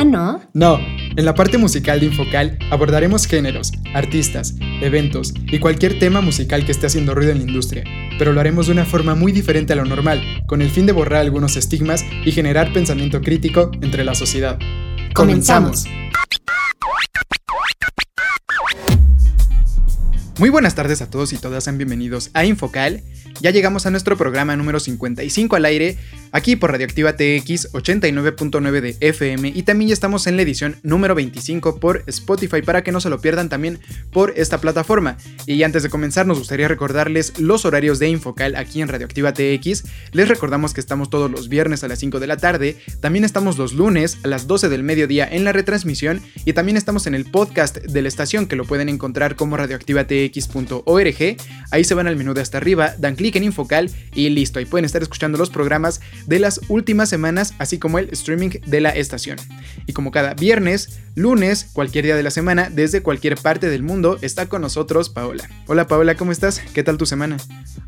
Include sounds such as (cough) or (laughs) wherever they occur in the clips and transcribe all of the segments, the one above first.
¿Ah, no? No. En la parte musical de Infocal abordaremos géneros, artistas, eventos y cualquier tema musical que esté haciendo ruido en la industria, pero lo haremos de una forma muy diferente a lo normal, con el fin de borrar algunos estigmas y generar pensamiento crítico entre la sociedad. Comenzamos. Muy buenas tardes a todos y todas, sean bienvenidos a Infocal. Ya llegamos a nuestro programa número 55 al aire, aquí por Radioactiva TX 89.9 de FM y también ya estamos en la edición número 25 por Spotify para que no se lo pierdan también por esta plataforma. Y antes de comenzar nos gustaría recordarles los horarios de Infocal aquí en Radioactiva TX. Les recordamos que estamos todos los viernes a las 5 de la tarde, también estamos los lunes a las 12 del mediodía en la retransmisión y también estamos en el podcast de la estación que lo pueden encontrar como radioactivatx.org. Ahí se van al menú de hasta arriba, dan clic en Infocal y listo, ahí pueden estar escuchando los programas de las últimas semanas, así como el streaming de la estación. Y como cada viernes, lunes, cualquier día de la semana, desde cualquier parte del mundo, está con nosotros Paola. Hola Paola, ¿cómo estás? ¿Qué tal tu semana?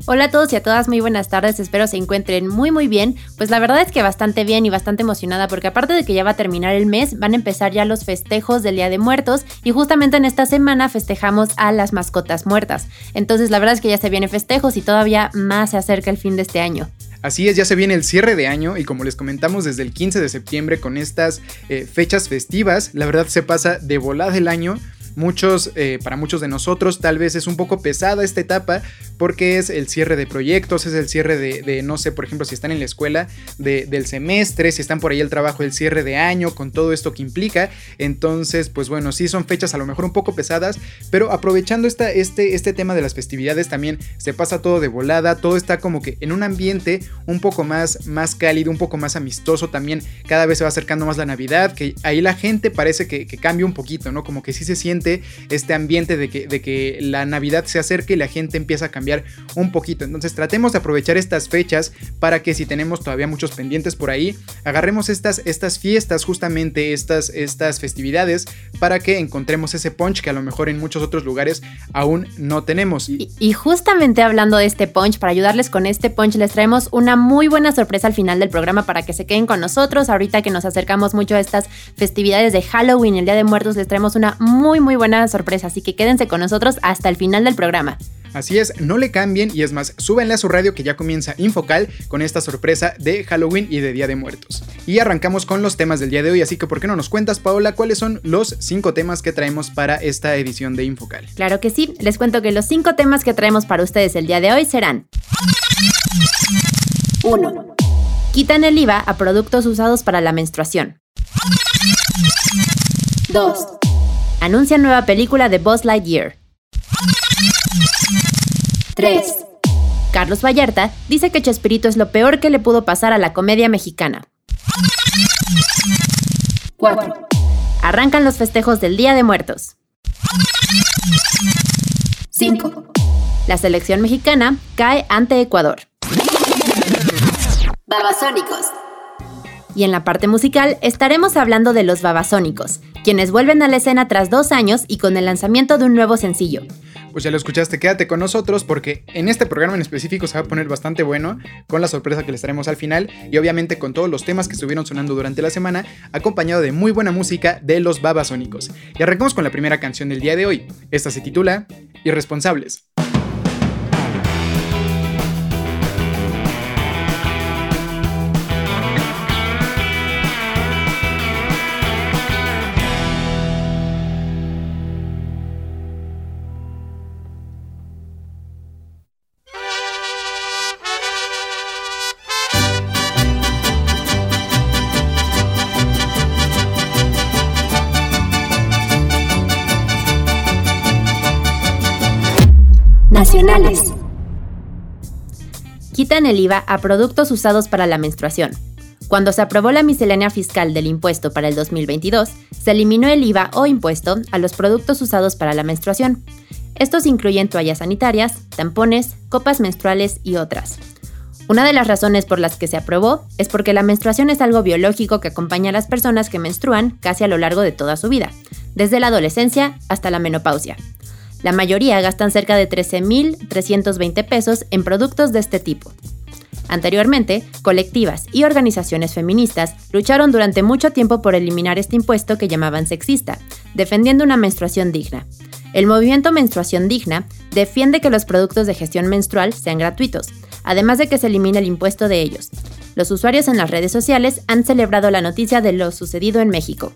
Hola a todos y a todas, muy buenas tardes, espero se encuentren muy muy bien. Pues la verdad es que bastante bien y bastante emocionada porque aparte de que ya va a terminar el mes, van a empezar ya los festejos del Día de Muertos y justamente en esta semana festejamos a las mascotas muertas. Entonces la verdad es que ya se vienen festejos y todavía más se acerca el fin de este año. Así es, ya se viene el cierre de año y como les comentamos desde el 15 de septiembre con estas eh, fechas festivas, la verdad se pasa de volada el año Muchos, eh, para muchos de nosotros tal vez es un poco pesada esta etapa porque es el cierre de proyectos, es el cierre de, no sé, por ejemplo, si están en la escuela del semestre, si están por ahí el trabajo, el cierre de año, con todo esto que implica. Entonces, pues bueno, sí son fechas a lo mejor un poco pesadas, pero aprovechando esta, este, este tema de las festividades también se pasa todo de volada, todo está como que en un ambiente un poco más, más cálido, un poco más amistoso también, cada vez se va acercando más la Navidad, que ahí la gente parece que, que cambia un poquito, ¿no? Como que sí se siente este ambiente de que, de que la Navidad se acerque y la gente empieza a cambiar un poquito. Entonces tratemos de aprovechar estas fechas para que si tenemos todavía muchos pendientes por ahí, agarremos estas, estas fiestas, justamente estas, estas festividades, para que encontremos ese punch que a lo mejor en muchos otros lugares aún no tenemos. Y, y justamente hablando de este punch, para ayudarles con este punch, les traemos una muy buena sorpresa al final del programa para que se queden con nosotros. Ahorita que nos acercamos mucho a estas festividades de Halloween, el Día de Muertos, les traemos una muy, muy buena sorpresa, así que quédense con nosotros hasta el final del programa. Así es, no le cambien y es más, súbenle a su radio que ya comienza Infocal con esta sorpresa de Halloween y de Día de Muertos. Y arrancamos con los temas del día de hoy, así que ¿por qué no nos cuentas, Paola, cuáles son los cinco temas que traemos para esta edición de Infocal? Claro que sí, les cuento que los cinco temas que traemos para ustedes el día de hoy serán 1. Quitan el IVA a productos usados para la menstruación. 2. Anuncia nueva película de Buzz Lightyear. 3. Carlos Vallarta dice que Chespirito es lo peor que le pudo pasar a la comedia mexicana. 4. Arrancan los festejos del Día de Muertos. 5. La selección mexicana cae ante Ecuador. Babasónicos. Y en la parte musical estaremos hablando de los Babasónicos, quienes vuelven a la escena tras dos años y con el lanzamiento de un nuevo sencillo. Pues ya lo escuchaste, quédate con nosotros porque en este programa en específico se va a poner bastante bueno con la sorpresa que les traemos al final y obviamente con todos los temas que estuvieron sonando durante la semana, acompañado de muy buena música de los Babasónicos. Y arrancamos con la primera canción del día de hoy. Esta se titula Irresponsables. El IVA a productos usados para la menstruación. Cuando se aprobó la miscelánea fiscal del impuesto para el 2022, se eliminó el IVA o impuesto a los productos usados para la menstruación. Estos incluyen toallas sanitarias, tampones, copas menstruales y otras. Una de las razones por las que se aprobó es porque la menstruación es algo biológico que acompaña a las personas que menstruan casi a lo largo de toda su vida, desde la adolescencia hasta la menopausia. La mayoría gastan cerca de 13.320 pesos en productos de este tipo. Anteriormente, colectivas y organizaciones feministas lucharon durante mucho tiempo por eliminar este impuesto que llamaban sexista, defendiendo una menstruación digna. El movimiento Menstruación Digna defiende que los productos de gestión menstrual sean gratuitos, además de que se elimine el impuesto de ellos. Los usuarios en las redes sociales han celebrado la noticia de lo sucedido en México.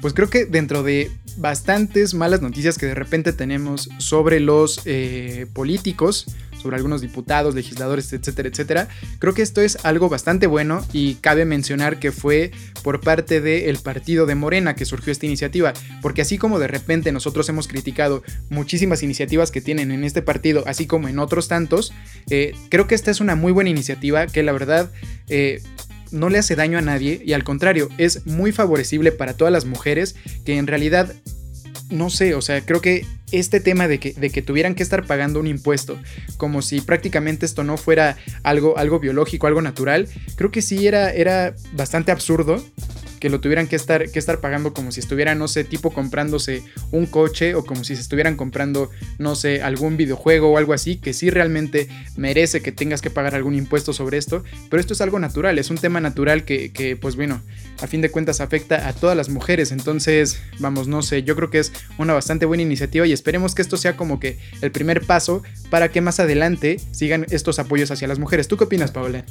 Pues creo que dentro de bastantes malas noticias que de repente tenemos sobre los eh, políticos, sobre algunos diputados, legisladores, etcétera, etcétera. Creo que esto es algo bastante bueno y cabe mencionar que fue por parte del partido de Morena que surgió esta iniciativa, porque así como de repente nosotros hemos criticado muchísimas iniciativas que tienen en este partido, así como en otros tantos, eh, creo que esta es una muy buena iniciativa que la verdad... Eh, no le hace daño a nadie y al contrario, es muy favorecible para todas las mujeres que en realidad no sé, o sea, creo que este tema de que, de que tuvieran que estar pagando un impuesto, como si prácticamente esto no fuera algo, algo biológico, algo natural, creo que sí era, era bastante absurdo que lo tuvieran que estar, que estar pagando como si estuvieran, no sé, tipo comprándose un coche o como si se estuvieran comprando, no sé, algún videojuego o algo así, que sí realmente merece que tengas que pagar algún impuesto sobre esto, pero esto es algo natural, es un tema natural que, que pues bueno, a fin de cuentas afecta a todas las mujeres, entonces, vamos, no sé, yo creo que es una bastante buena iniciativa y esperemos que esto sea como que el primer paso para que más adelante sigan estos apoyos hacia las mujeres. ¿Tú qué opinas, Paola?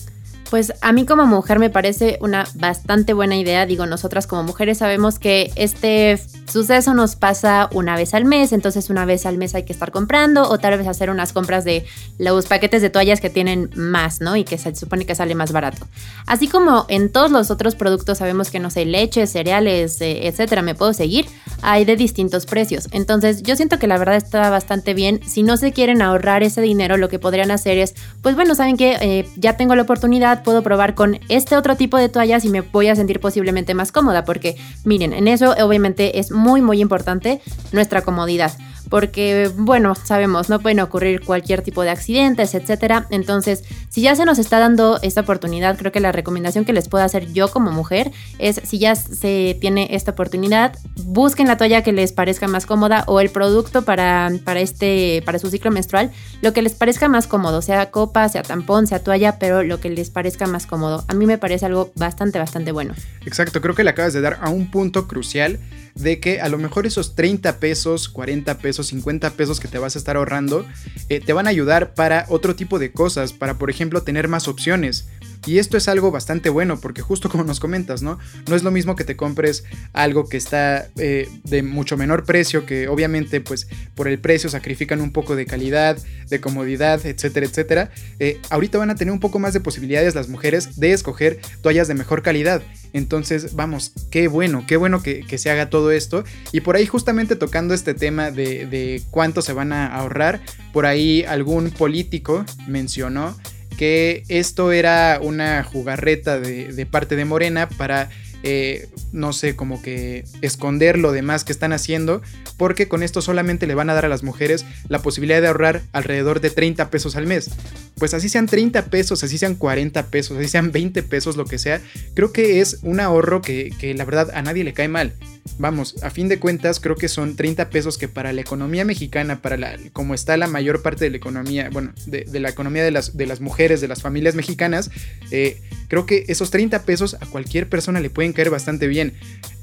Pues a mí como mujer me parece una bastante buena idea. Digo, nosotras como mujeres sabemos que este suceso nos pasa una vez al mes, entonces una vez al mes hay que estar comprando o tal vez hacer unas compras de los paquetes de toallas que tienen más, ¿no? Y que se supone que sale más barato. Así como en todos los otros productos sabemos que no sé, leche, cereales, eh, etcétera, me puedo seguir, hay de distintos precios. Entonces yo siento que la verdad está bastante bien. Si no se quieren ahorrar ese dinero, lo que podrían hacer es, pues bueno, saben que eh, ya tengo la oportunidad puedo probar con este otro tipo de toallas y me voy a sentir posiblemente más cómoda, porque miren, en eso obviamente es muy muy importante nuestra comodidad porque, bueno, sabemos, no pueden ocurrir cualquier tipo de accidentes, etcétera. Entonces, si ya se nos está dando esta oportunidad, creo que la recomendación que les puedo hacer yo como mujer es, si ya se tiene esta oportunidad, busquen la toalla que les parezca más cómoda o el producto para, para, este, para su ciclo menstrual, lo que les parezca más cómodo, sea copa, sea tampón, sea toalla, pero lo que les parezca más cómodo. A mí me parece algo bastante, bastante bueno. Exacto, creo que le acabas de dar a un punto crucial de que a lo mejor esos 30 pesos, 40 pesos, 50 pesos que te vas a estar ahorrando, eh, te van a ayudar para otro tipo de cosas, para por ejemplo tener más opciones. Y esto es algo bastante bueno porque justo como nos comentas, ¿no? No es lo mismo que te compres algo que está eh, de mucho menor precio, que obviamente pues por el precio sacrifican un poco de calidad, de comodidad, etcétera, etcétera. Eh, ahorita van a tener un poco más de posibilidades las mujeres de escoger toallas de mejor calidad. Entonces, vamos, qué bueno, qué bueno que, se haga todo esto. Y por ahí justamente tocando este tema de, de cuánto se van a ahorrar, por ahí algún político mencionó que esto era una jugarreta de, parte de Morena para eh, no sé, como que esconder lo demás que están haciendo, porque con esto solamente le van a dar a las mujeres la posibilidad de ahorrar alrededor de 30 pesos al mes. Pues así sean 30 pesos, así sean 40 pesos, así sean 20 pesos, lo que sea, creo que es un ahorro que, que la verdad a nadie le cae mal. Vamos, a fin de cuentas creo que son 30 pesos que para la economía mexicana, para la, como está la mayor parte de la economía, bueno, de, la economía de las, de las, mujeres, de las familias mexicanas, eh, creo que esos 30 pesos a cualquier persona le pueden caer bastante bien.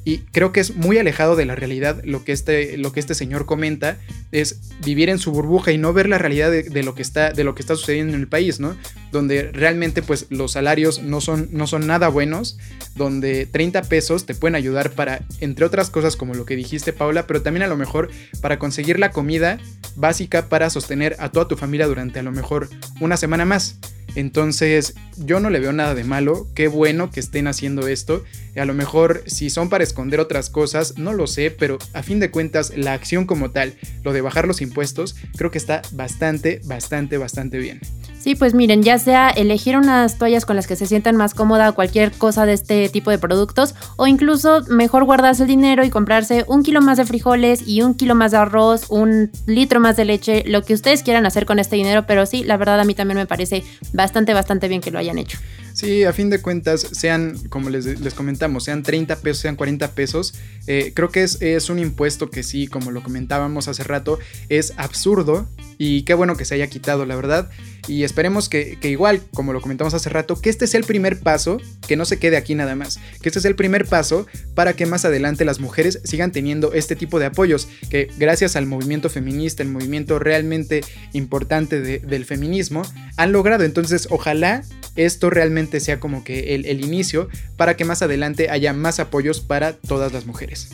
Y creo que es muy alejado de la realidad lo que este, lo que este señor comenta, es vivir en su burbuja y no ver la realidad de, lo, que está, de lo que está sucediendo en el país, ¿no? Donde realmente pues los salarios no son, no son nada buenos, donde 30 pesos te pueden ayudar para, entre otras cosas como lo que dijiste Paula, pero también a lo mejor para conseguir la comida básica para sostener a toda tu familia durante a lo mejor una semana más. Entonces, yo no le veo nada de malo. Qué bueno que estén haciendo esto. A lo mejor, si son para esconder otras cosas, no lo sé, pero a fin de cuentas, la acción como tal, lo de bajar los impuestos, creo que está bastante, bastante, bastante bien. Sí, pues miren, ya sea elegir unas toallas con las que se sientan más cómoda o cualquier cosa de este tipo de productos, o incluso mejor guardarse el dinero y comprarse un kilo más de frijoles y un kilo más de arroz, un litro más de leche, lo que ustedes quieran hacer con este dinero, pero sí, la verdad a mí también me parece bastante, bastante bien que lo hayan hecho. Sí, a fin de cuentas, sean, como les, comentamos, sean 30 pesos, sean 40 pesos, eh, creo que es, es, un impuesto que sí, como lo comentábamos hace rato, es absurdo y qué bueno que se haya quitado, la verdad. Y esperemos que, igual, como lo comentamos hace rato, que este sea el primer paso, que no se quede aquí nada más, que este sea el primer paso para que más adelante las mujeres sigan teniendo este tipo de apoyos, que gracias al movimiento feminista, el movimiento realmente importante del feminismo, han logrado. Entonces, ojalá esto realmente sea como que el, el inicio para que más adelante haya más apoyos para todas las mujeres.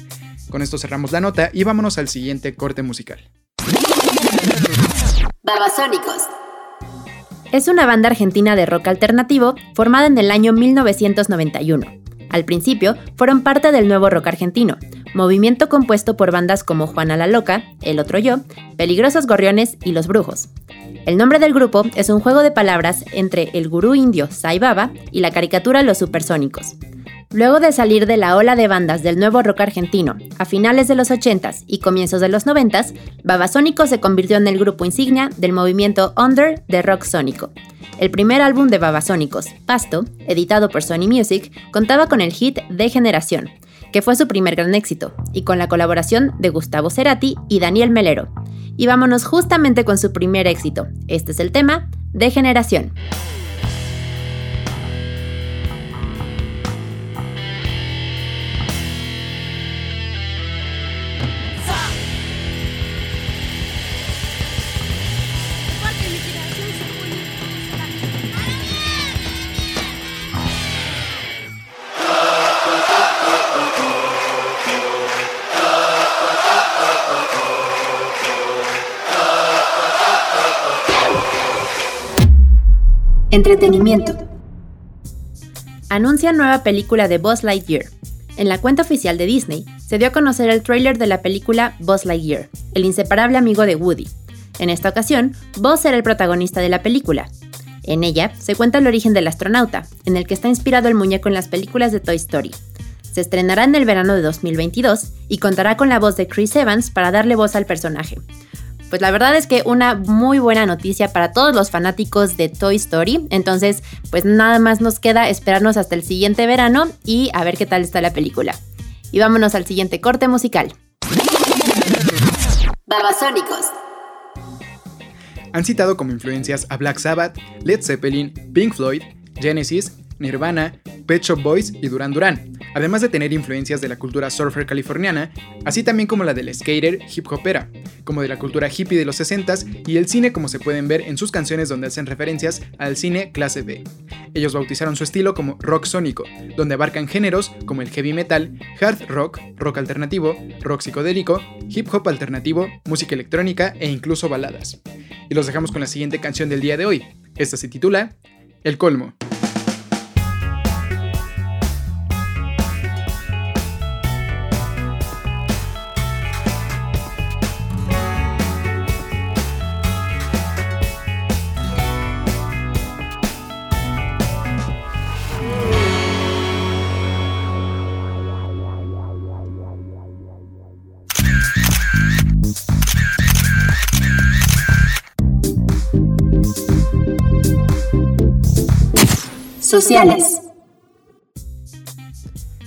Con esto cerramos la nota y vámonos al siguiente corte musical. Babasónicos. Es una banda argentina de rock alternativo formada en el año 1991. Al principio fueron parte del nuevo rock argentino, movimiento compuesto por bandas como Juana la Loca, El Otro Yo, Peligrosos Gorriones y Los Brujos. El nombre del grupo es un juego de palabras entre el gurú indio Sai Baba y la caricatura Los Supersónicos. Luego de salir de la ola de bandas del nuevo rock argentino a finales de los 80s y comienzos de los 90s, Babasónico se convirtió en el grupo insignia del movimiento Under de rock sónico. El primer álbum de Babasónicos, Pasto, editado por Sony Music, contaba con el hit De Generación, que fue su primer gran éxito, y con la colaboración de Gustavo Cerati y Daniel Melero. Y vámonos justamente con su primer éxito. Este es el tema, De Generación. Entretenimiento. Anuncia nueva película de Buzz Lightyear. En la cuenta oficial de Disney se dio a conocer el tráiler de la película Buzz Lightyear, el inseparable amigo de Woody. En esta ocasión, Buzz será el protagonista de la película. En ella se cuenta el origen del astronauta, en el que está inspirado el muñeco en las películas de Toy Story. Se estrenará en el verano de 2022 y contará con la voz de Chris Evans para darle voz al personaje pues la verdad es que una muy buena noticia para todos los fanáticos de Toy Story. Entonces, pues nada más nos queda esperarnos hasta el siguiente verano y a ver qué tal está la película. Y vámonos al siguiente corte musical. Babasónicos. Han citado como influencias a Black Sabbath, Led Zeppelin, Pink Floyd, Genesis, Nirvana, Pet Shop Boys y Duran Duran, además de tener influencias de la cultura surfer californiana, así también como la del skater hip hopera, como de la cultura hippie de los 60s y el cine como se pueden ver en sus canciones donde hacen referencias al cine clase B. Ellos bautizaron su estilo como rock sónico, donde abarcan géneros como el heavy metal, hard rock, rock alternativo, rock psicodélico, hip hop alternativo, música electrónica e incluso baladas. Y los dejamos con la siguiente canción del día de hoy. Esta se titula El Colmo.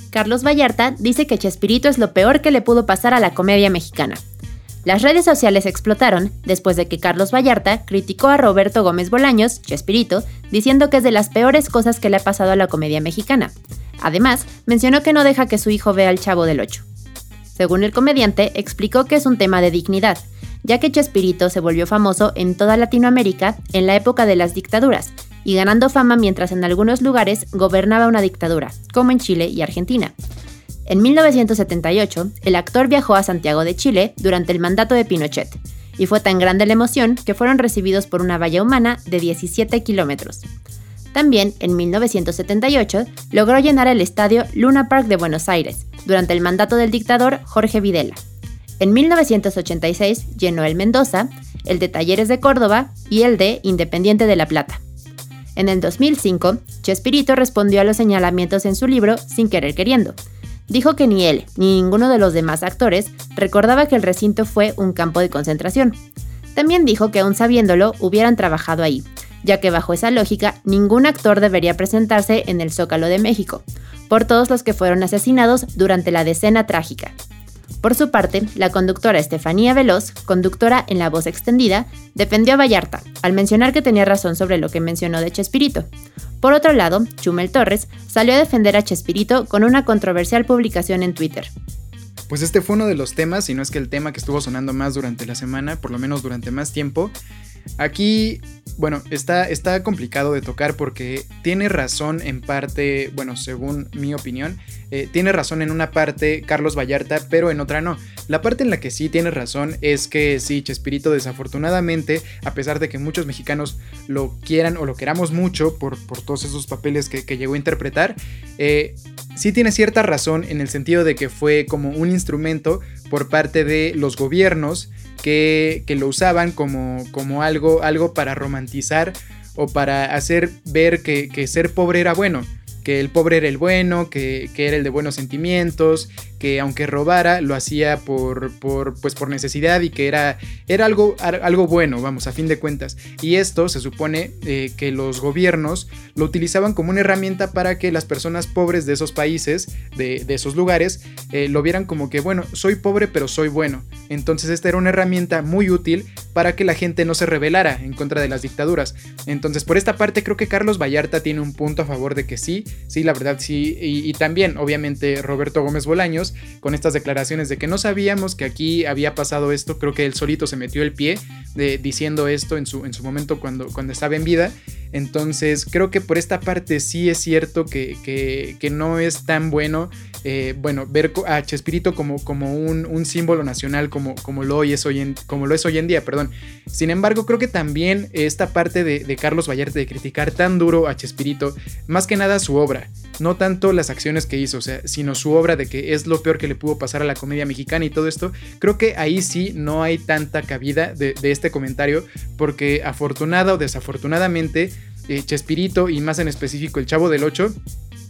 Carlos Vallarta dice que Chespirito es lo peor que le pudo pasar a la comedia mexicana. Las redes sociales explotaron después de que Carlos Vallarta criticó a Roberto Gómez Bolaños, Chespirito, diciendo que es de las peores cosas que le ha pasado a la comedia mexicana. Además, mencionó que no deja que su hijo vea al Chavo del Ocho. Según el comediante, explicó que es un tema de dignidad, ya que Chespirito se volvió famoso en toda Latinoamérica en la época de las dictaduras y ganando fama mientras en algunos lugares gobernaba una dictadura, como en Chile y Argentina. En 1978, el actor viajó a Santiago de Chile durante el mandato de Pinochet y fue tan grande la emoción que fueron recibidos por una valla humana de 17 kilómetros. También, en 1978, logró llenar el estadio Luna Park de Buenos Aires, durante el mandato del dictador Jorge Videla. En 1986 llenó el Mendoza, el de Talleres de Córdoba y el de Independiente de La Plata. En el 2005, Chespirito respondió a los señalamientos en su libro Sin querer queriendo. Dijo que ni él ni ninguno de los demás actores recordaba que el recinto fue un campo de concentración. También dijo que aún sabiéndolo hubieran trabajado ahí, ya que bajo esa lógica ningún actor debería presentarse en el Zócalo de México, por todos los que fueron asesinados durante la decena trágica. Por su parte, la conductora Estefanía Veloz, conductora en La Voz Extendida, defendió a Vallarta, al mencionar que tenía razón sobre lo que mencionó de Chespirito. Por otro lado, Chumel Torres salió a defender a Chespirito con una controversial publicación en Twitter. Pues este fue uno de los temas, y no es que el tema que estuvo sonando más durante la semana, por lo menos durante más tiempo. Aquí bueno, está, está complicado de tocar porque tiene razón en parte, bueno, según mi opinión, eh, tiene razón en una parte Carlos Vallarta, pero en otra no. La parte en la que sí tiene razón es que sí, Chespirito desafortunadamente, a pesar de que muchos mexicanos lo quieran o lo queramos mucho por, por todos esos papeles que, llegó a interpretar, eh, sí tiene cierta razón en el sentido de que fue como un instrumento por parte de los gobiernos que, lo usaban como, como algo, algo para romantizar o para hacer ver que, que ser pobre era bueno que el pobre era el bueno, que, era el de buenos sentimientos, que aunque robara lo hacía por, por, pues por necesidad y que era, era algo, algo bueno, vamos, a fin de cuentas. Y esto se supone eh, que los gobiernos lo utilizaban como una herramienta para que las personas pobres de esos países, de, esos lugares, eh, lo vieran como que, bueno, soy pobre pero soy bueno. Entonces esta era una herramienta muy útil para que la gente no se rebelara en contra de las dictaduras. Entonces por esta parte creo que Carlos Vallarta tiene un punto a favor de que sí, sí, la verdad sí, y, también obviamente Roberto Gómez Bolaños con estas declaraciones de que no sabíamos que aquí había pasado esto, creo que él solito se metió el pie de, diciendo esto en su, en su momento cuando, cuando estaba en vida. Entonces creo que por esta parte sí es cierto que, que, no es tan bueno, eh, bueno, ver a Chespirito como, como un, símbolo nacional como, como, lo es hoy en, como lo es hoy en día, perdón. Sin embargo, creo que también esta parte de, de Carlos Vallarta de criticar tan duro a Chespirito, más que nada su obra, no tanto las acciones que hizo, o sea, sino su obra de que es lo peor que le pudo pasar a la comedia mexicana y todo esto, creo que ahí sí no hay tanta cabida de, de este comentario, porque afortunada o desafortunadamente, eh, Chespirito y más en específico el Chavo del 8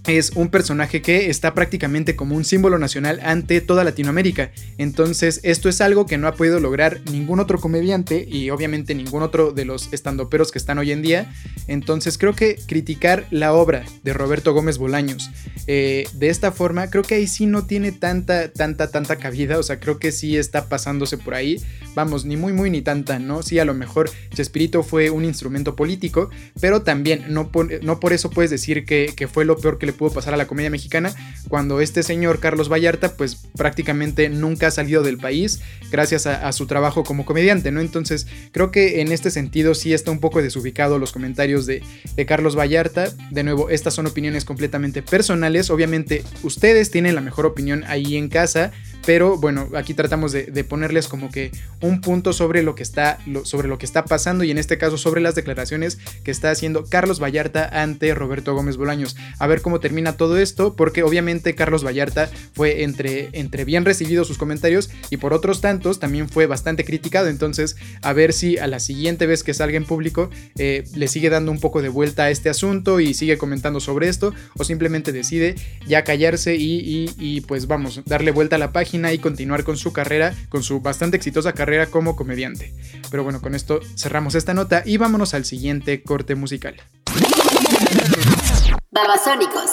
es un personaje que está prácticamente como un símbolo nacional ante toda Latinoamérica. Entonces, esto es algo que no ha podido lograr ningún otro comediante y obviamente ningún otro de los estandoperos que están hoy en día. Entonces, creo que criticar la obra de Roberto Gómez Bolaños eh, de esta forma, creo que ahí sí no tiene tanta, tanta, tanta cabida. O sea, creo que sí está pasándose por ahí. Vamos, ni muy, muy, ni tanta, ¿no? Sí, a lo mejor Chespirito fue un instrumento político, pero también no por, no por eso puedes decir que, que fue lo peor que le pudo pasar a la comedia mexicana cuando este señor Carlos Vallarta pues prácticamente nunca ha salido del país gracias a, su trabajo como comediante, ¿no? Entonces creo que en este sentido sí está un poco desubicado los comentarios de, de Carlos Vallarta. De nuevo, estas son opiniones completamente personales. Obviamente ustedes tienen la mejor opinión ahí en casa pero bueno, aquí tratamos de, ponerles como que un punto sobre lo que está sobre lo que está pasando y en este caso sobre las declaraciones que está haciendo Carlos Vallarta ante Roberto Gómez Bolaños. A ver cómo termina todo esto, porque obviamente Carlos Vallarta fue entre, entre bien recibido sus comentarios y por otros tantos también fue bastante criticado. Entonces, a ver si a la siguiente vez que salga en público eh, le sigue dando un poco de vuelta a este asunto y sigue comentando sobre esto o simplemente decide ya callarse y, y pues vamos, darle vuelta a la página y continuar con su carrera, con su bastante exitosa carrera como comediante. Pero bueno, con esto cerramos esta nota y vámonos al siguiente corte musical. Babasónicos.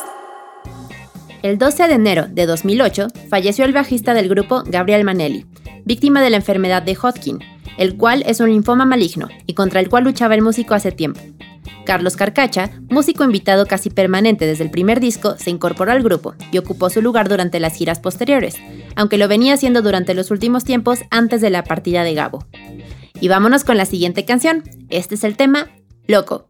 El 12 de enero de 2008 falleció el bajista del grupo Gabriel Manelli, víctima de la enfermedad de Hodgkin, el cual es un linfoma maligno y contra el cual luchaba el músico hace tiempo. Carlos Carcacha, músico invitado casi permanente desde el primer disco, se incorporó al grupo y ocupó su lugar durante las giras posteriores, aunque lo venía haciendo durante los últimos tiempos antes de la partida de Gabo. Y vámonos con la siguiente canción. Este es el tema Loco.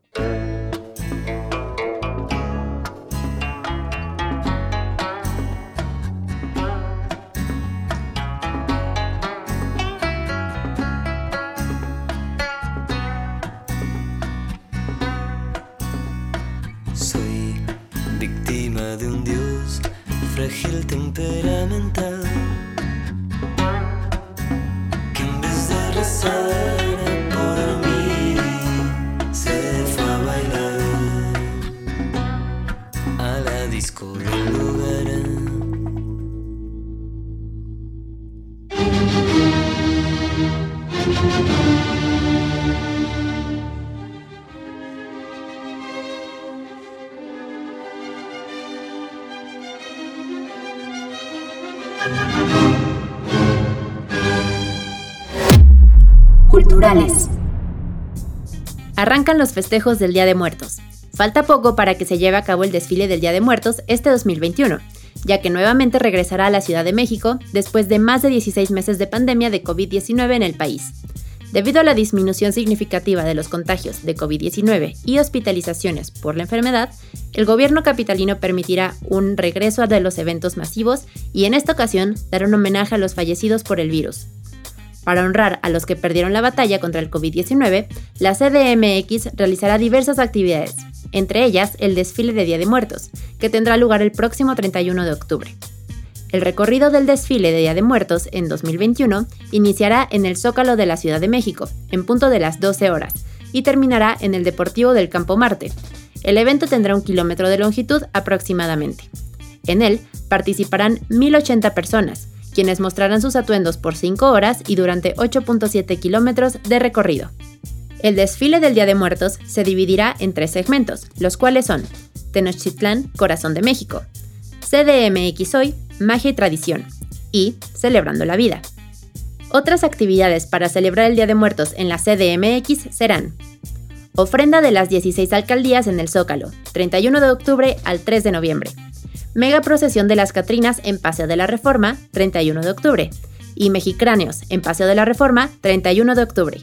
Frágil temperamental que en vez de rezar Arrancan los festejos del Día de Muertos. Falta poco para que se lleve a cabo el desfile del Día de Muertos este 2021, ya que nuevamente regresará a la Ciudad de México después de más de 16 meses de pandemia de COVID-19 en el país. Debido a la disminución significativa de los contagios de COVID-19 y hospitalizaciones por la enfermedad, el gobierno capitalino permitirá un regreso de los eventos masivos y en esta ocasión dará un homenaje a los fallecidos por el virus. Para honrar a los que perdieron la batalla contra el COVID-19, la CDMX realizará diversas actividades, entre ellas el desfile de Día de Muertos, que tendrá lugar el próximo 31 de octubre. El recorrido del desfile de Día de Muertos en 2021 iniciará en el Zócalo de la Ciudad de México, en punto de las 12 horas, y terminará en el Deportivo del Campo Marte. El evento tendrá un kilómetro de longitud aproximadamente. En él participarán 1.080 personas, quienes mostrarán sus atuendos por 5 horas y durante 8.7 kilómetros de recorrido. El desfile del Día de Muertos se dividirá en tres segmentos, los cuales son Tenochtitlán, Corazón de México, CDMX Hoy, Magia y Tradición, y Celebrando la Vida. Otras actividades para celebrar el Día de Muertos en la CDMX serán Ofrenda de las 16 alcaldías en el Zócalo, 31 de octubre al 3 de noviembre. Mega procesión de las Catrinas en Paseo de la Reforma, 31 de octubre. Y Mexicráneos en Paseo de la Reforma, 31 de octubre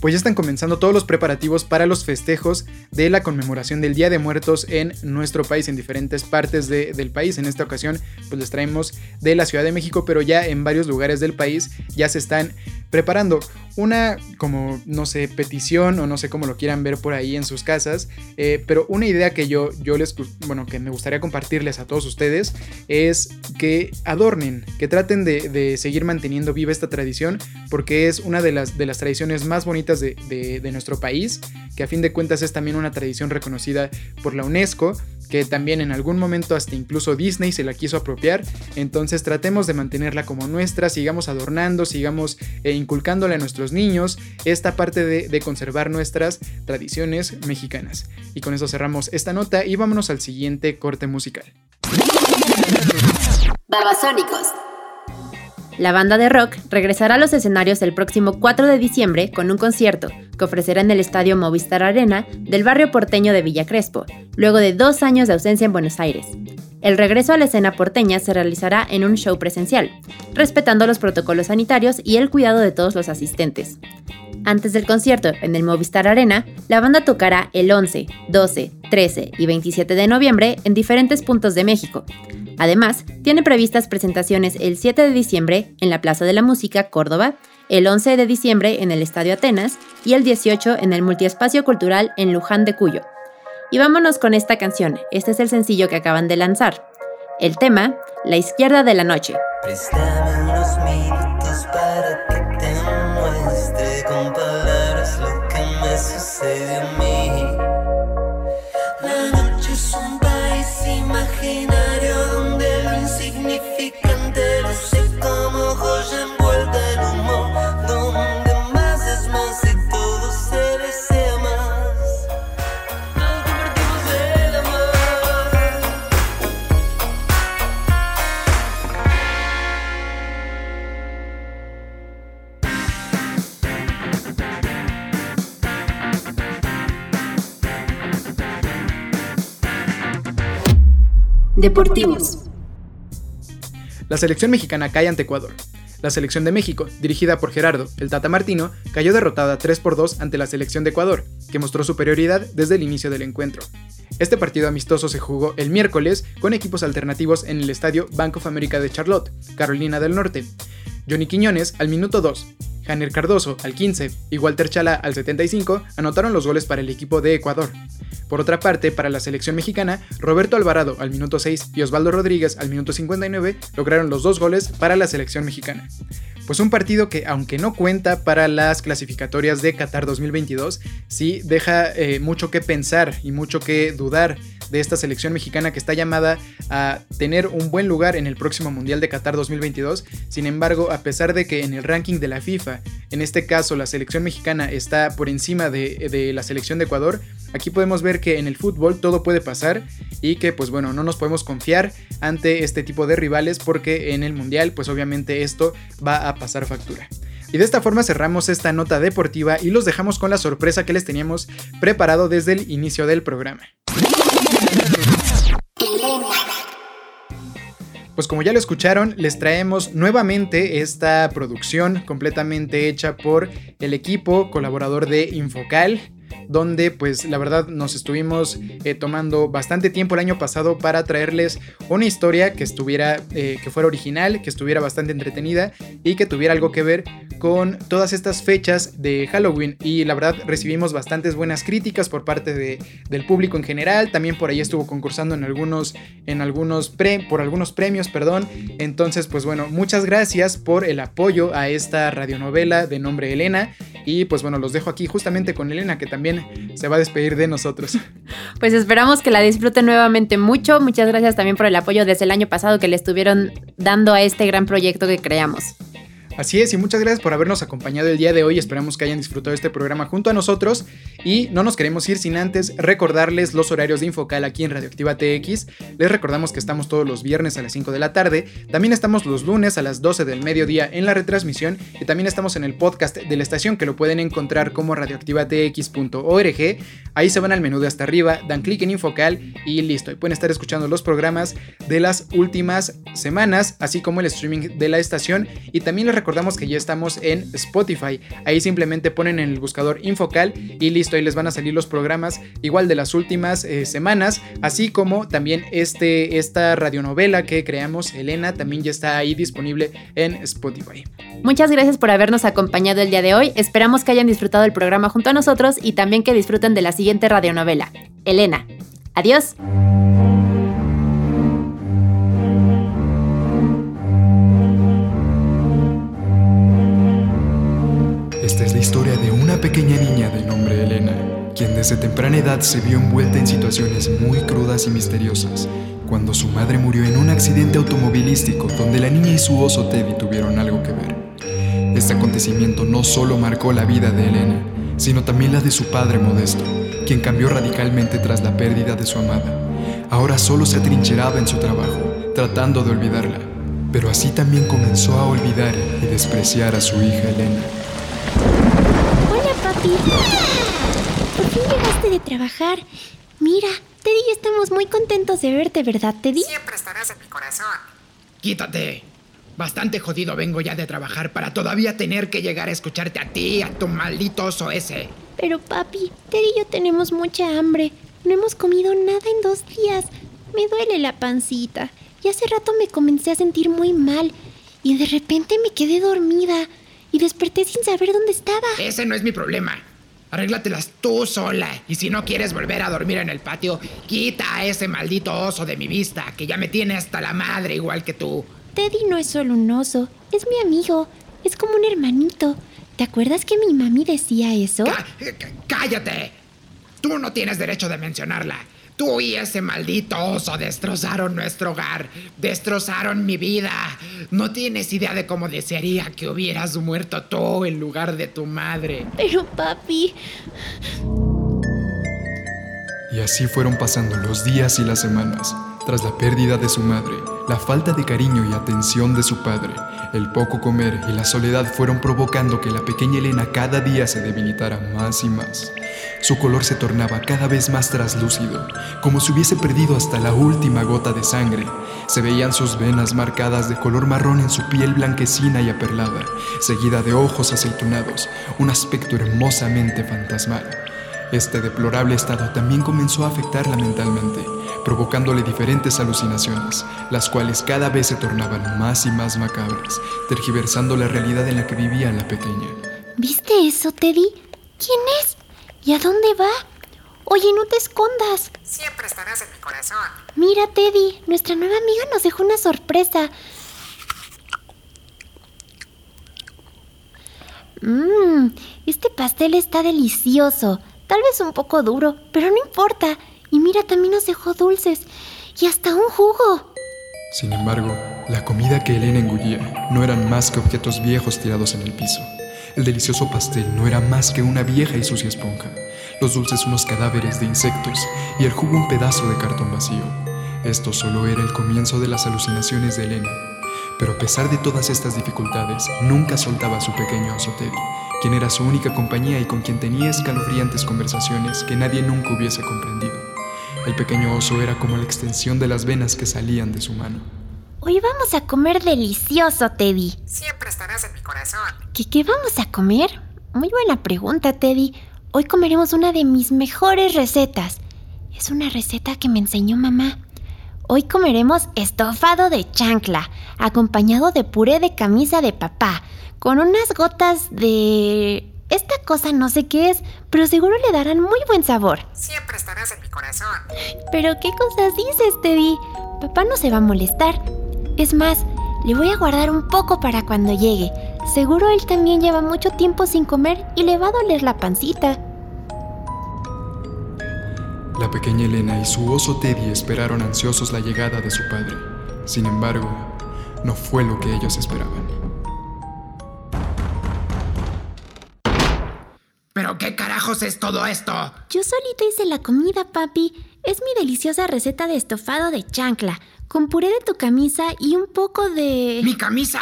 pues ya están comenzando todos los preparativos para los festejos de la conmemoración del Día de Muertos en nuestro país, en diferentes partes del país. En esta ocasión, pues les traemos de la Ciudad de México, pero ya en varios lugares del país ya se están preparando una como no sé petición o no sé cómo lo quieran ver por ahí en sus casas eh, pero una idea que yo yo les bueno que me gustaría compartirles a todos ustedes es que adornen que traten de, seguir manteniendo viva esta tradición porque es una de las de las tradiciones más bonitas de, de nuestro país que a fin de cuentas es también una tradición reconocida por la UNESCO que también en algún momento hasta incluso Disney se la quiso apropiar. Entonces tratemos de mantenerla como nuestra, sigamos adornando, sigamos eh, inculcándole a nuestros niños esta parte de, de, conservar nuestras tradiciones mexicanas. Y con eso cerramos esta nota y vámonos al siguiente corte musical. Babasónicos. La banda de rock regresará a los escenarios el próximo 4 de diciembre con un concierto que ofrecerá en el estadio Movistar Arena del barrio porteño de Villa Crespo, luego de dos años de ausencia en Buenos Aires. El regreso a la escena porteña se realizará en un show presencial, respetando los protocolos sanitarios y el cuidado de todos los asistentes. Antes del concierto en el Movistar Arena, la banda tocará el 11, 12, 13 y 27 de noviembre en diferentes puntos de México. Además, tiene previstas presentaciones el 7 de diciembre en la Plaza de la Música, Córdoba, el 11 de diciembre en el Estadio Atenas y el 18 en el Multiespacio Cultural en Luján de Cuyo. Y vámonos con esta canción, este es el sencillo que acaban de lanzar. El tema, La izquierda de la noche. Deportivos. La selección mexicana cae ante Ecuador. La selección de México, dirigida por Gerardo, el Tata Martino, cayó derrotada 3 por 2 ante la selección de Ecuador, que mostró superioridad desde el inicio del encuentro. Este partido amistoso se jugó el miércoles con equipos alternativos en el estadio Bank of America de Charlotte, Carolina del Norte. Johnny Quiñones al minuto 2, Janer Cardoso al 15 y Walter Chala al 75 anotaron los goles para el equipo de Ecuador. Por otra parte, para la selección mexicana, Roberto Alvarado al minuto 6 y Osvaldo Rodríguez al minuto 59 lograron los dos goles para la selección mexicana. Pues un partido que, aunque no cuenta para las clasificatorias de Qatar 2022, sí deja eh, mucho que pensar y mucho que dudar de esta selección mexicana que está llamada a tener un buen lugar en el próximo Mundial de Qatar 2022. Sin embargo, a pesar de que en el ranking de la FIFA, en este caso la selección mexicana está por encima de, de la selección de Ecuador, Aquí podemos ver que en el fútbol todo puede pasar y que pues bueno, no nos podemos confiar ante este tipo de rivales porque en el mundial pues obviamente esto va a pasar factura. Y de esta forma cerramos esta nota deportiva y los dejamos con la sorpresa que les teníamos preparado desde el inicio del programa. Pues como ya lo escucharon, les traemos nuevamente esta producción completamente hecha por el equipo colaborador de Infocal donde pues la verdad nos estuvimos eh, tomando bastante tiempo el año pasado para traerles una historia que estuviera, eh, que fuera original, que estuviera bastante entretenida y que tuviera algo que ver con todas estas fechas de Halloween. Y la verdad recibimos bastantes buenas críticas por parte de, del público en general, también por ahí estuvo concursando en algunos, en algunos pre, por algunos premios, perdón, entonces pues bueno, muchas gracias por el apoyo a esta radionovela de nombre Elena. Y pues bueno, los dejo aquí justamente con Elena que también se va a despedir de nosotros. Pues esperamos que la disfruten nuevamente mucho. Muchas gracias también por el apoyo desde el año pasado que le estuvieron dando a este gran proyecto que creamos. Así es, y muchas gracias por habernos acompañado el día de hoy. Esperamos que hayan disfrutado este programa junto a nosotros. Y no nos queremos ir sin antes recordarles los horarios de Infocal aquí en Radioactiva TX. Les recordamos que estamos todos los viernes a las 5 de la tarde. También estamos los lunes a las 12 del mediodía en la retransmisión. Y también estamos en el podcast de la estación que lo pueden encontrar como radioactivatx.org. Ahí se van al menú de hasta arriba, dan clic en Infocal y listo. Y pueden estar escuchando los programas de las últimas semanas, así como el streaming de la estación. Y también les recordamos que ya estamos en Spotify. Ahí simplemente ponen en el buscador Infocal y listo, ahí les van a salir los programas igual de las últimas eh, semanas, así como también este, esta radionovela que creamos, Elena, también ya está ahí disponible en Spotify. Muchas gracias por habernos acompañado el día de hoy. Esperamos que hayan disfrutado el programa junto a nosotros y también que disfruten de la siguiente radionovela, Elena. Adiós. Desde temprana edad se vio envuelta en situaciones muy crudas y misteriosas, cuando su madre murió en un accidente automovilístico donde la niña y su oso Teddy tuvieron algo que ver. Este acontecimiento no solo marcó la vida de Elena, sino también la de su padre Modesto, quien cambió radicalmente tras la pérdida de su amada. Ahora solo se atrincheraba en su trabajo, tratando de olvidarla, pero así también comenzó a olvidar y despreciar a su hija Elena. Hola, papi. Por fin llegaste de trabajar. Mira, Teddy y yo estamos muy contentos de verte, ¿verdad, Teddy? Siempre estarás en mi corazón. Quítate. Bastante jodido vengo ya de trabajar para todavía tener que llegar a escucharte a ti, a tu maldito oso ese. Pero, papi, Teddy y yo tenemos mucha hambre. No hemos comido nada en dos días. Me duele la pancita. Y hace rato me comencé a sentir muy mal. Y de repente me quedé dormida. Y desperté sin saber dónde estaba. Ese no es mi problema. Arréglatelas tú sola. Y si no quieres volver a dormir en el patio, quita a ese maldito oso de mi vista, que ya me tiene hasta la madre igual que tú. Teddy no es solo un oso. Es mi amigo. Es como un hermanito. ¿Te acuerdas que mi mami decía eso? Cá- ¡Cállate! Tú no tienes derecho de mencionarla. Tú y ese maldito oso destrozaron nuestro hogar, destrozaron mi vida. No tienes idea de cómo desearía que hubieras muerto tú en lugar de tu madre. Pero, papi, Y así fueron pasando los días y las semanas. Tras la pérdida de su madre, la falta de cariño y atención de su padre, el poco comer y la soledad fueron provocando que la pequeña Elena cada día se debilitara más y más. Su color se tornaba cada vez más traslúcido, como si hubiese perdido hasta la última gota de sangre. Se veían sus venas marcadas de color marrón en su piel blanquecina y aperlada, seguida de ojos aceitunados, un aspecto hermosamente fantasmal. Este deplorable estado también comenzó a afectarla mentalmente, provocándole diferentes alucinaciones, las cuales cada vez se tornaban más y más macabras, tergiversando la realidad en la que vivía la pequeña. ¿Viste eso, Teddy? ¿Quién es? ¿Y a dónde va? Oye, no te escondas. Siempre estarás en mi corazón. Mira, Teddy, nuestra nueva amiga nos dejó una sorpresa. Mmm, este pastel está delicioso. Tal vez un poco duro, pero no importa. Y mira, también nos dejó dulces. Y hasta un jugo. Sin embargo, la comida que Elena engullía no eran más que objetos viejos tirados en el piso. El delicioso pastel no era más que una vieja y sucia esponja, los dulces unos cadáveres de insectos y el jugo un pedazo de cartón vacío. Esto solo era el comienzo de las alucinaciones de Elena. Pero a pesar de todas estas dificultades, nunca soltaba a su pequeño oso Teddy, quien era su única compañía y con quien tenía escalofriantes conversaciones que nadie nunca hubiese comprendido. El pequeño oso era como la extensión de las venas que salían de su mano. Hoy vamos a comer delicioso, Teddy. Siempre estarás en mi corazón. ¿Qué, qué vamos a comer? Muy buena pregunta, Teddy. Hoy comeremos una de mis mejores recetas. Es una receta que me enseñó mamá. Hoy comeremos estofado de chancla, acompañado de puré de camisa de papá, con unas gotas de... Esta cosa no sé qué es, pero seguro le darán muy buen sabor. Siempre estarás en mi corazón. Pero ¿qué cosas dices, Teddy? Papá no se va a molestar. Es más, le voy a guardar un poco para cuando llegue. Seguro él también lleva mucho tiempo sin comer y le va a doler la pancita. La pequeña Elena y su oso Teddy esperaron ansiosos la llegada de su padre. Sin embargo, no fue lo que ellos esperaban. ¿Pero qué carajos es todo esto? Yo solita hice la comida, papi. Es mi deliciosa receta de estofado de chancla, con puré de tu camisa y un poco de... ¡Mi camisa!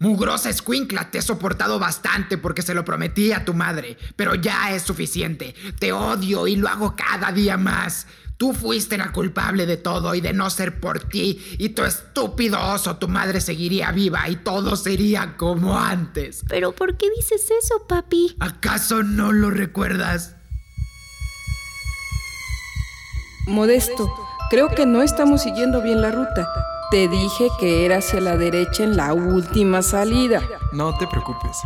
Mugrosa escuincla, te he soportado bastante porque se lo prometí a tu madre, pero ya es suficiente. Te odio y lo hago cada día más. Tú fuiste la culpable de todo y de no ser por ti y tu estúpido oso, tu madre seguiría viva y todo sería como antes. ¿Pero por qué dices eso, papi? ¿Acaso no lo recuerdas? Modesto, creo que no estamos siguiendo bien la ruta. Te dije que era hacia la derecha en la última salida. No te preocupes.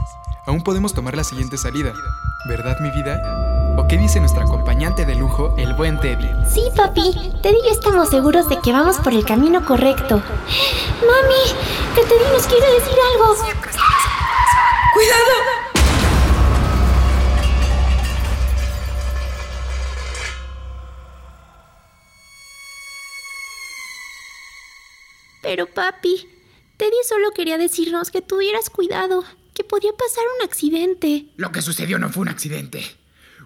Aún podemos tomar la siguiente salida. ¿Verdad, mi vida? ¿O qué dice nuestra acompañante de lujo, el buen Teddy? Sí, papi. Teddy y yo estamos seguros de que vamos por el camino correcto. Mami, que Teddy nos quiere decir algo. ¡Cuidado! Pero papi, Teddy solo quería decirnos que tuvieras cuidado, que podía pasar un accidente. Lo que sucedió no fue un accidente.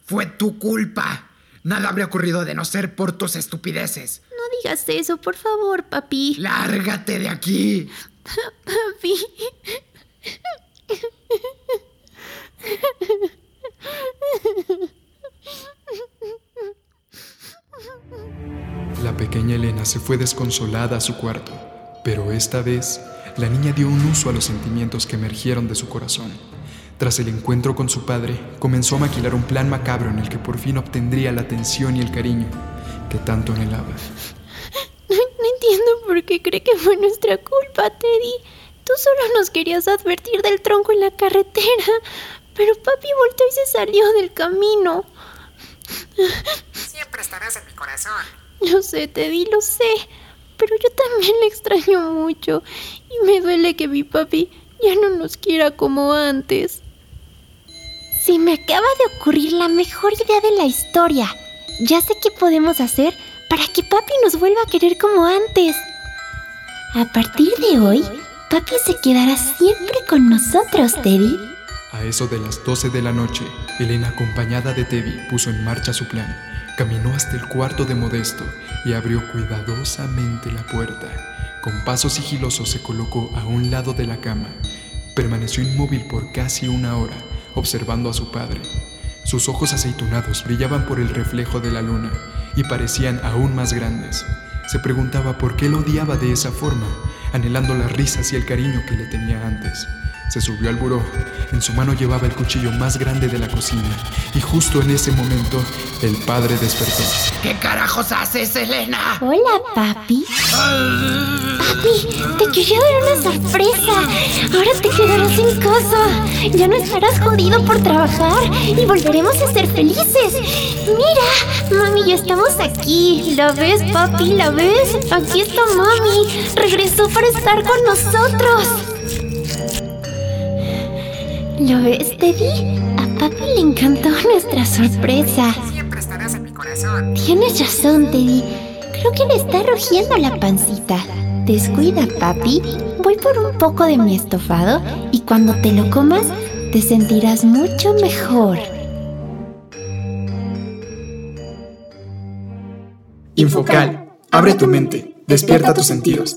Fue tu culpa. Nada habría ocurrido de no ser por tus estupideces. No digas eso, por favor, papi. Lárgate de aquí. Papi. La pequeña Elena se fue desconsolada a su cuarto, pero esta vez la niña dio un uso a los sentimientos que emergieron de su corazón. Tras el encuentro con su padre, comenzó a maquilar un plan macabro en el que por fin obtendría la atención y el cariño que tanto anhelaba. No, no entiendo por qué cree que fue nuestra culpa, Teddy. Tú solo nos querías advertir del tronco en la carretera, pero papi volteó y se salió del camino. Siempre estarás en mi corazón. Lo sé, Teddy, lo sé. Pero yo también le extraño mucho. Y me duele que mi papi ya no nos quiera como antes. Se me acaba de ocurrir la mejor idea de la historia. Ya sé qué podemos hacer para que papi nos vuelva a querer como antes. A partir de hoy, papi se quedará siempre con nosotros, Teddy. A eso de las 12 de la noche, Elena, acompañada de Teddy, puso en marcha su plan. Caminó hasta el cuarto de Modesto y abrió cuidadosamente la puerta. Con paso sigiloso se colocó a un lado de la cama. Permaneció inmóvil por casi una hora, observando a su padre. Sus ojos aceitunados brillaban por el reflejo de la luna y parecían aún más grandes. Se preguntaba por qué lo odiaba de esa forma, anhelando las risas y el cariño que le tenía antes. Se subió al buró. En su mano llevaba el cuchillo más grande de la cocina. Y justo en ese momento, el padre despertó. ¿Qué carajos haces, Elena? Hola, papi. Papi, te quería dar una sorpresa. Ahora te quedarás en casa. Ya no estarás jodido por trabajar y volveremos a ser felices. Mira, mami y yo estamos aquí. ¿La ves, papi? ¿La ves? Aquí está mami. Regresó para estar con nosotros. ¿Lo ves, Teddy? A papi le encantó (laughs) nuestra sorpresa. Siempre estarás en mi corazón. Tienes razón, Teddy. Creo que le está rugiendo la pancita. Descuida, papi. Voy por un poco de mi estofado y cuando te lo comas, te sentirás mucho mejor. Infocal. Abre tu mente. Despierta tus sentidos.